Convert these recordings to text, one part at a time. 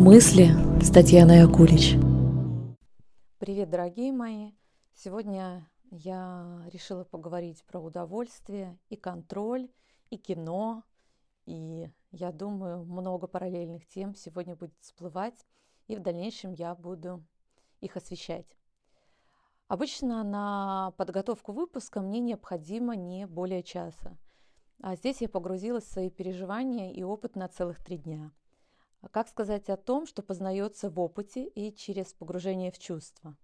Мысли с Татьяной Акулич. Привет, дорогие мои! Сегодня я решила поговорить про удовольствие и контроль, и кино, и я думаю, много параллельных тем сегодня будет всплывать, и в дальнейшем я буду их освещать. Обычно на подготовку выпуска мне необходимо не более часа. А здесь я погрузилась в свои переживания и опыт на целых три дня. А как сказать о том, что познается в опыте и через погружение в чувства?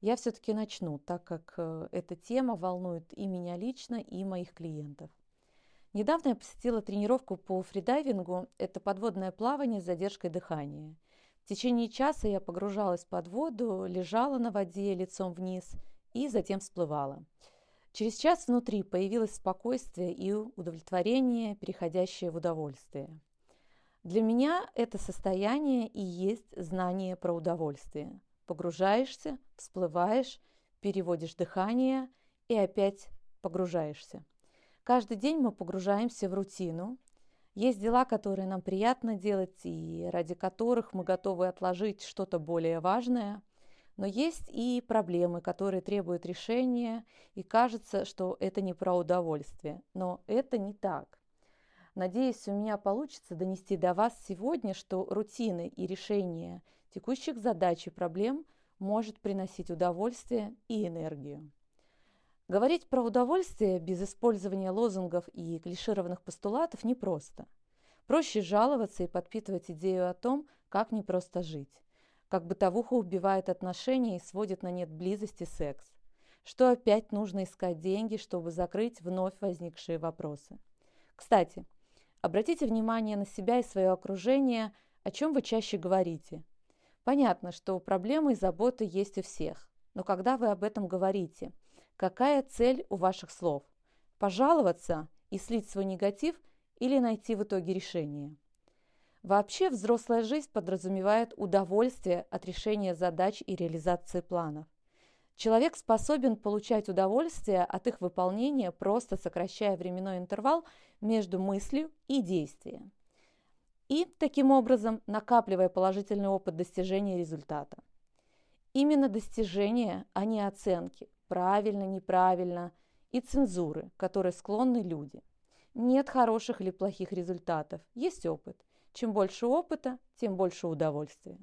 Я все-таки начну, так как э, эта тема волнует и меня лично, и моих клиентов. Недавно я посетила тренировку по фридайвингу. Это подводное плавание с задержкой дыхания – в течение часа я погружалась под воду, лежала на воде лицом вниз и затем всплывала. Через час внутри появилось спокойствие и удовлетворение, переходящее в удовольствие. Для меня это состояние и есть знание про удовольствие. Погружаешься, всплываешь, переводишь дыхание и опять погружаешься. Каждый день мы погружаемся в рутину, есть дела, которые нам приятно делать и ради которых мы готовы отложить что-то более важное. Но есть и проблемы, которые требуют решения, и кажется, что это не про удовольствие. Но это не так. Надеюсь, у меня получится донести до вас сегодня, что рутины и решения текущих задач и проблем может приносить удовольствие и энергию. Говорить про удовольствие без использования лозунгов и клишированных постулатов непросто. Проще жаловаться и подпитывать идею о том, как непросто жить. Как бытовуха убивает отношения и сводит на нет близости секс. Что опять нужно искать деньги, чтобы закрыть вновь возникшие вопросы. Кстати, обратите внимание на себя и свое окружение, о чем вы чаще говорите. Понятно, что проблемы и заботы есть у всех, но когда вы об этом говорите – Какая цель у ваших слов? Пожаловаться и слить свой негатив или найти в итоге решение? Вообще взрослая жизнь подразумевает удовольствие от решения задач и реализации планов. Человек способен получать удовольствие от их выполнения, просто сокращая временной интервал между мыслью и действием. И, таким образом, накапливая положительный опыт достижения результата. Именно достижения, а не оценки, правильно, неправильно, и цензуры, которой склонны люди. Нет хороших или плохих результатов, есть опыт. Чем больше опыта, тем больше удовольствия.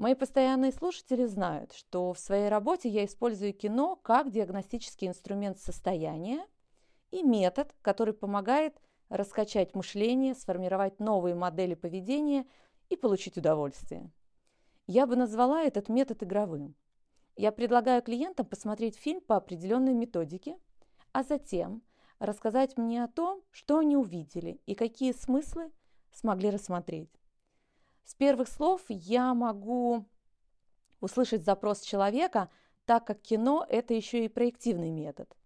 Мои постоянные слушатели знают, что в своей работе я использую кино как диагностический инструмент состояния и метод, который помогает раскачать мышление, сформировать новые модели поведения и получить удовольствие. Я бы назвала этот метод игровым. Я предлагаю клиентам посмотреть фильм по определенной методике, а затем рассказать мне о том, что они увидели и какие смыслы смогли рассмотреть. С первых слов я могу услышать запрос человека, так как кино – это еще и проективный метод.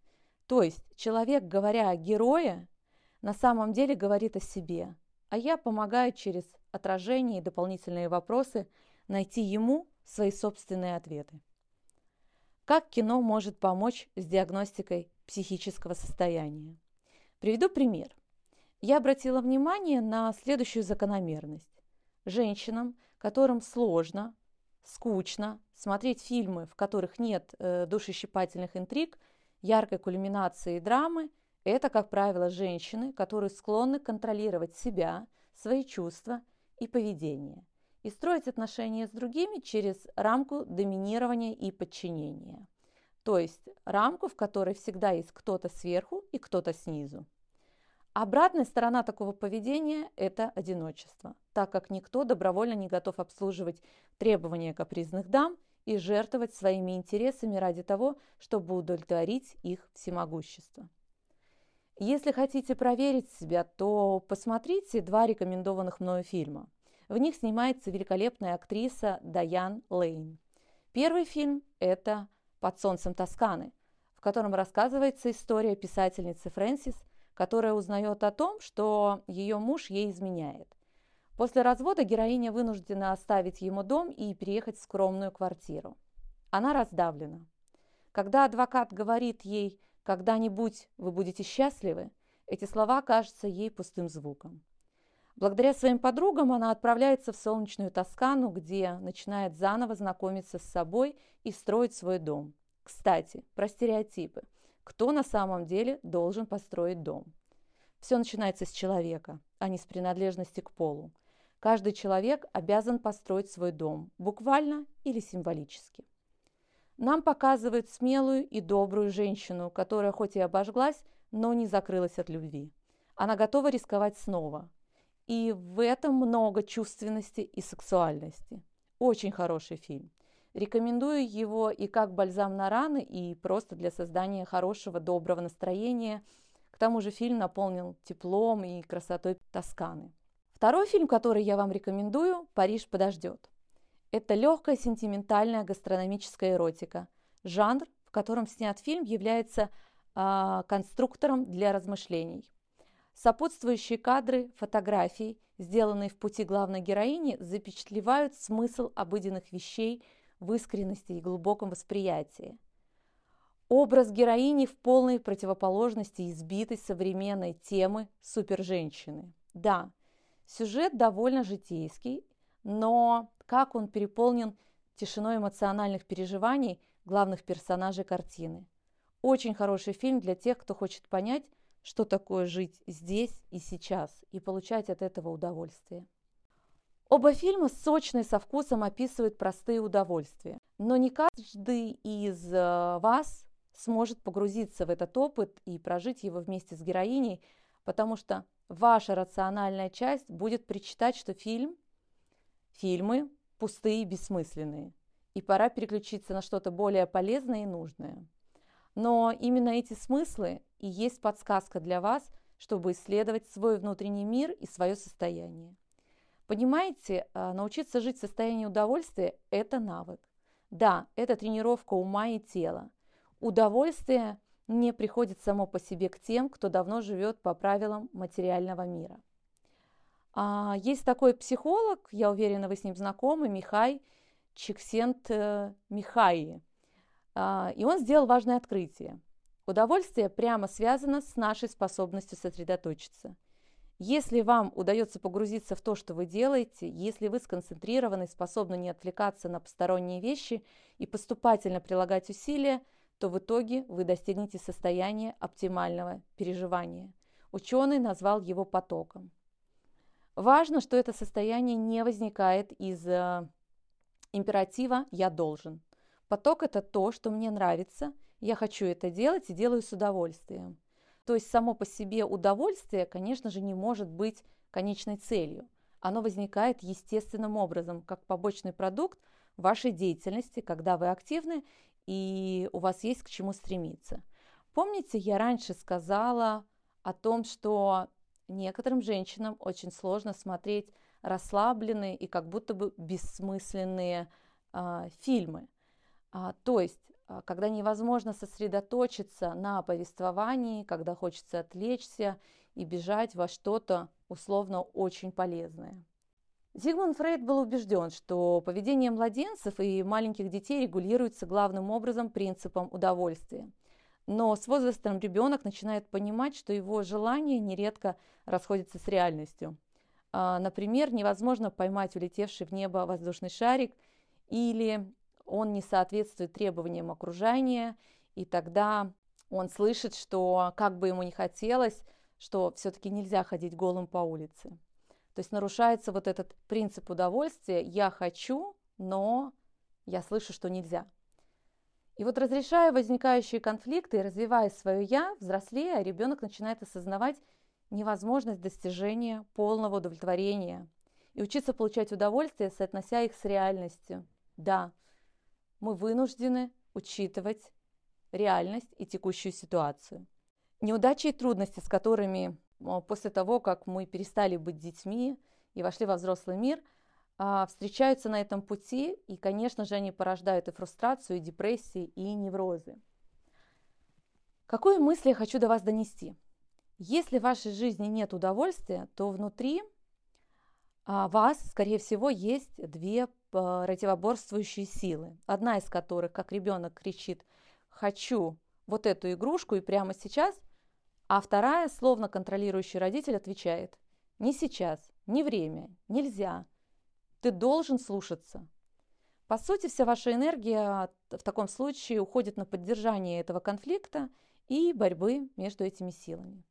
То есть человек, говоря о герое, на самом деле говорит о себе, а я помогаю через отражение и дополнительные вопросы найти ему свои собственные ответы. Как кино может помочь с диагностикой психического состояния? Приведу пример. Я обратила внимание на следующую закономерность. Женщинам, которым сложно, скучно смотреть фильмы, в которых нет э, душещипательных интриг, яркой кульминации драмы, это, как правило, женщины, которые склонны контролировать себя, свои чувства и поведение – и строить отношения с другими через рамку доминирования и подчинения. То есть рамку, в которой всегда есть кто-то сверху и кто-то снизу. Обратная сторона такого поведения – это одиночество, так как никто добровольно не готов обслуживать требования капризных дам и жертвовать своими интересами ради того, чтобы удовлетворить их всемогущество. Если хотите проверить себя, то посмотрите два рекомендованных мною фильма. В них снимается великолепная актриса Даян Лейн. Первый фильм – это «Под солнцем Тосканы», в котором рассказывается история писательницы Фрэнсис, которая узнает о том, что ее муж ей изменяет. После развода героиня вынуждена оставить ему дом и переехать в скромную квартиру. Она раздавлена. Когда адвокат говорит ей «когда-нибудь вы будете счастливы», эти слова кажутся ей пустым звуком. Благодаря своим подругам она отправляется в солнечную Тоскану, где начинает заново знакомиться с собой и строить свой дом. Кстати, про стереотипы. Кто на самом деле должен построить дом? Все начинается с человека, а не с принадлежности к полу. Каждый человек обязан построить свой дом, буквально или символически. Нам показывают смелую и добрую женщину, которая хоть и обожглась, но не закрылась от любви. Она готова рисковать снова. И в этом много чувственности и сексуальности. Очень хороший фильм. Рекомендую его и как бальзам на раны, и просто для создания хорошего, доброго настроения. К тому же фильм наполнен теплом и красотой Тосканы. Второй фильм, который я вам рекомендую, «Париж подождет». Это легкая сентиментальная гастрономическая эротика. Жанр, в котором снят фильм, является э, конструктором для размышлений. Сопутствующие кадры, фотографии, сделанные в пути главной героини, запечатлевают смысл обыденных вещей в искренности и глубоком восприятии. Образ героини в полной противоположности избитой современной темы суперженщины. Да, сюжет довольно житейский, но как он переполнен тишиной эмоциональных переживаний главных персонажей картины. Очень хороший фильм для тех, кто хочет понять, что такое жить здесь и сейчас и получать от этого удовольствие. Оба фильма сочно и со вкусом описывают простые удовольствия, но не каждый из э, вас сможет погрузиться в этот опыт и прожить его вместе с героиней, потому что ваша рациональная часть будет причитать, что фильм, фильмы пустые и бессмысленные, и пора переключиться на что-то более полезное и нужное. Но именно эти смыслы и есть подсказка для вас, чтобы исследовать свой внутренний мир и свое состояние. Понимаете, а, научиться жить в состоянии удовольствия – это навык. Да, это тренировка ума и тела. Удовольствие не приходит само по себе к тем, кто давно живет по правилам материального мира. А, есть такой психолог, я уверена, вы с ним знакомы, Михай Чиксент Михаи. А, и он сделал важное открытие. Удовольствие прямо связано с нашей способностью сосредоточиться. Если вам удается погрузиться в то, что вы делаете, если вы сконцентрированы, способны не отвлекаться на посторонние вещи и поступательно прилагать усилия, то в итоге вы достигнете состояния оптимального переживания. Ученый назвал его потоком. Важно, что это состояние не возникает из э, императива «я должен». Поток – это то, что мне нравится, я хочу это делать и делаю с удовольствием. То есть само по себе удовольствие, конечно же, не может быть конечной целью. Оно возникает естественным образом, как побочный продукт вашей деятельности, когда вы активны и у вас есть к чему стремиться. Помните, я раньше сказала о том, что некоторым женщинам очень сложно смотреть расслабленные и как будто бы бессмысленные э, фильмы. А, то есть, когда невозможно сосредоточиться на повествовании, когда хочется отвлечься и бежать во что-то условно очень полезное. Зигмунд Фрейд был убежден, что поведение младенцев и маленьких детей регулируется главным образом принципом удовольствия. Но с возрастом ребенок начинает понимать, что его желания нередко расходятся с реальностью. А, например, невозможно поймать улетевший в небо воздушный шарик или он не соответствует требованиям окружения, и тогда он слышит, что как бы ему ни хотелось, что все-таки нельзя ходить голым по улице. То есть нарушается вот этот принцип удовольствия «я хочу, но я слышу, что нельзя». И вот разрешая возникающие конфликты и развивая свое «я», взрослея, ребенок начинает осознавать невозможность достижения полного удовлетворения и учиться получать удовольствие, соотнося их с реальностью. Да, мы вынуждены учитывать реальность и текущую ситуацию. Неудачи и трудности, с которыми после того, как мы перестали быть детьми и вошли во взрослый мир, а, встречаются на этом пути, и, конечно же, они порождают и фрустрацию, и депрессии, и неврозы. Какую мысль я хочу до вас донести? Если в вашей жизни нет удовольствия, то внутри а, вас, скорее всего, есть две противоборствующие силы. Одна из которых, как ребенок кричит «хочу вот эту игрушку и прямо сейчас», а вторая, словно контролирующий родитель, отвечает «не сейчас, не время, нельзя. Ты должен слушаться. По сути, вся ваша энергия в таком случае уходит на поддержание этого конфликта и борьбы между этими силами.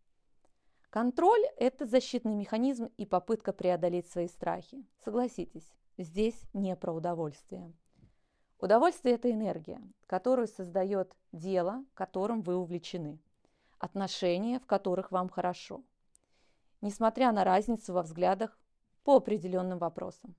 Контроль – это защитный механизм и попытка преодолеть свои страхи. Согласитесь, здесь не про удовольствие. Удовольствие – это энергия, которую создает дело, которым вы увлечены, отношения, в которых вам хорошо, несмотря на разницу во взглядах по определенным вопросам.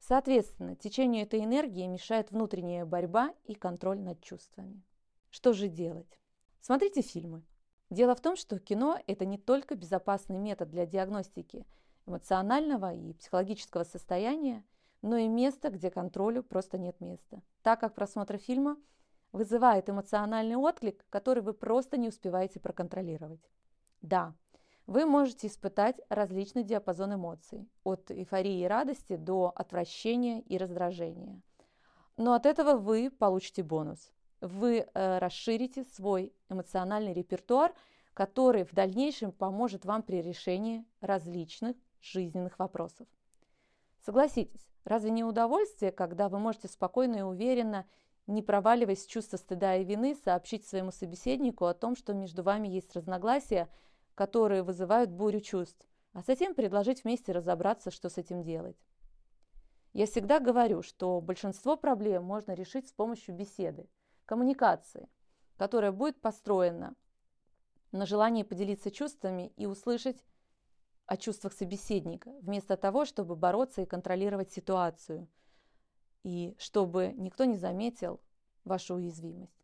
Соответственно, течению этой энергии мешает внутренняя борьба и контроль над чувствами. Что же делать? Смотрите фильмы. Дело в том, что кино – это не только безопасный метод для диагностики эмоционального и психологического состояния, но и место, где контролю просто нет места, так как просмотр фильма вызывает эмоциональный отклик, который вы просто не успеваете проконтролировать. Да, вы можете испытать различный диапазон эмоций, от эйфории и радости до отвращения и раздражения. Но от этого вы получите бонус. Вы э, расширите свой эмоциональный репертуар, который в дальнейшем поможет вам при решении различных жизненных вопросов. Согласитесь, разве не удовольствие, когда вы можете спокойно и уверенно, не проваливаясь в чувство стыда и вины, сообщить своему собеседнику о том, что между вами есть разногласия – которые вызывают бурю чувств, а затем предложить вместе разобраться, что с этим делать. Я всегда говорю, что большинство проблем можно решить с помощью беседы, коммуникации, которая будет построена на желании поделиться чувствами и услышать о чувствах собеседника, вместо того, чтобы бороться и контролировать ситуацию, и чтобы никто не заметил вашу уязвимость.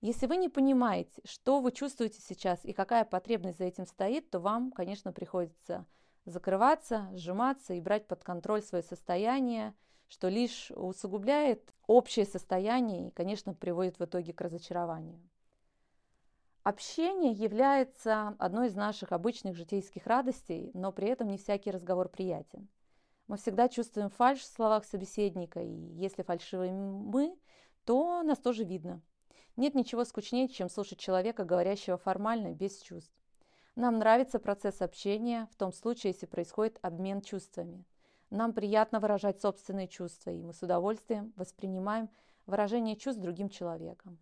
Если вы не понимаете, что вы чувствуете сейчас и какая потребность за этим стоит, то вам, конечно, приходится закрываться, сжиматься и брать под контроль свое состояние, что лишь усугубляет общее состояние и, конечно, приводит в итоге к разочарованию. Общение является одной из наших обычных житейских радостей, но при этом не всякий разговор приятен. Мы всегда чувствуем фальшь в словах собеседника, и если фальшивы мы, то нас тоже видно – нет ничего скучнее, чем слушать человека, говорящего формально, без чувств. Нам нравится процесс общения, в том случае, если происходит обмен чувствами. Нам приятно выражать собственные чувства, и мы с удовольствием воспринимаем выражение чувств другим человеком.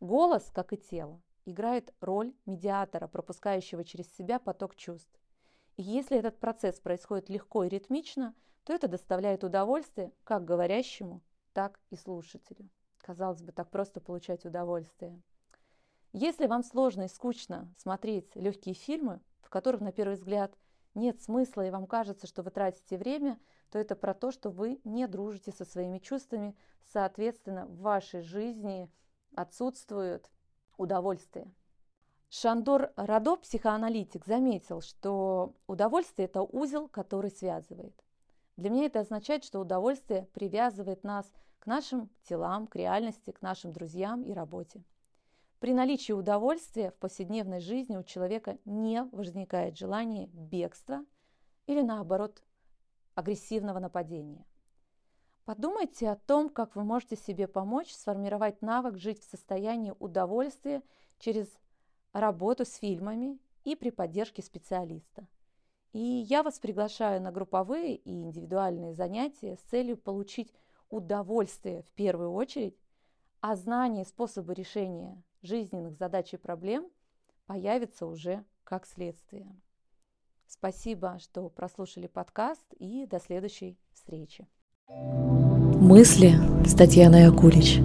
Голос, как и тело, играет роль медиатора, пропускающего через себя поток чувств. И если этот процесс происходит легко и ритмично, то это доставляет удовольствие как говорящему, так и слушателю. Казалось бы, так просто получать удовольствие. Если вам сложно и скучно смотреть легкие фильмы, в которых, на первый взгляд, нет смысла и вам кажется, что вы тратите время, то это про то, что вы не дружите со своими чувствами, соответственно, в вашей жизни отсутствует удовольствие. Шандор Радо, психоаналитик, заметил, что удовольствие – это узел, который связывает. Для меня это означает, что удовольствие привязывает нас к нашим телам, к реальности, к нашим друзьям и работе. При наличии удовольствия в повседневной жизни у человека не возникает желания бегства или наоборот агрессивного нападения. Подумайте о том, как вы можете себе помочь сформировать навык жить в состоянии удовольствия через работу с фильмами и при поддержке специалиста. И я вас приглашаю на групповые и индивидуальные занятия с целью получить удовольствие в первую очередь, а знание и способы решения жизненных задач и проблем появится уже как следствие. Спасибо, что прослушали подкаст и до следующей встречи. Мысли с Татьяной Акулич.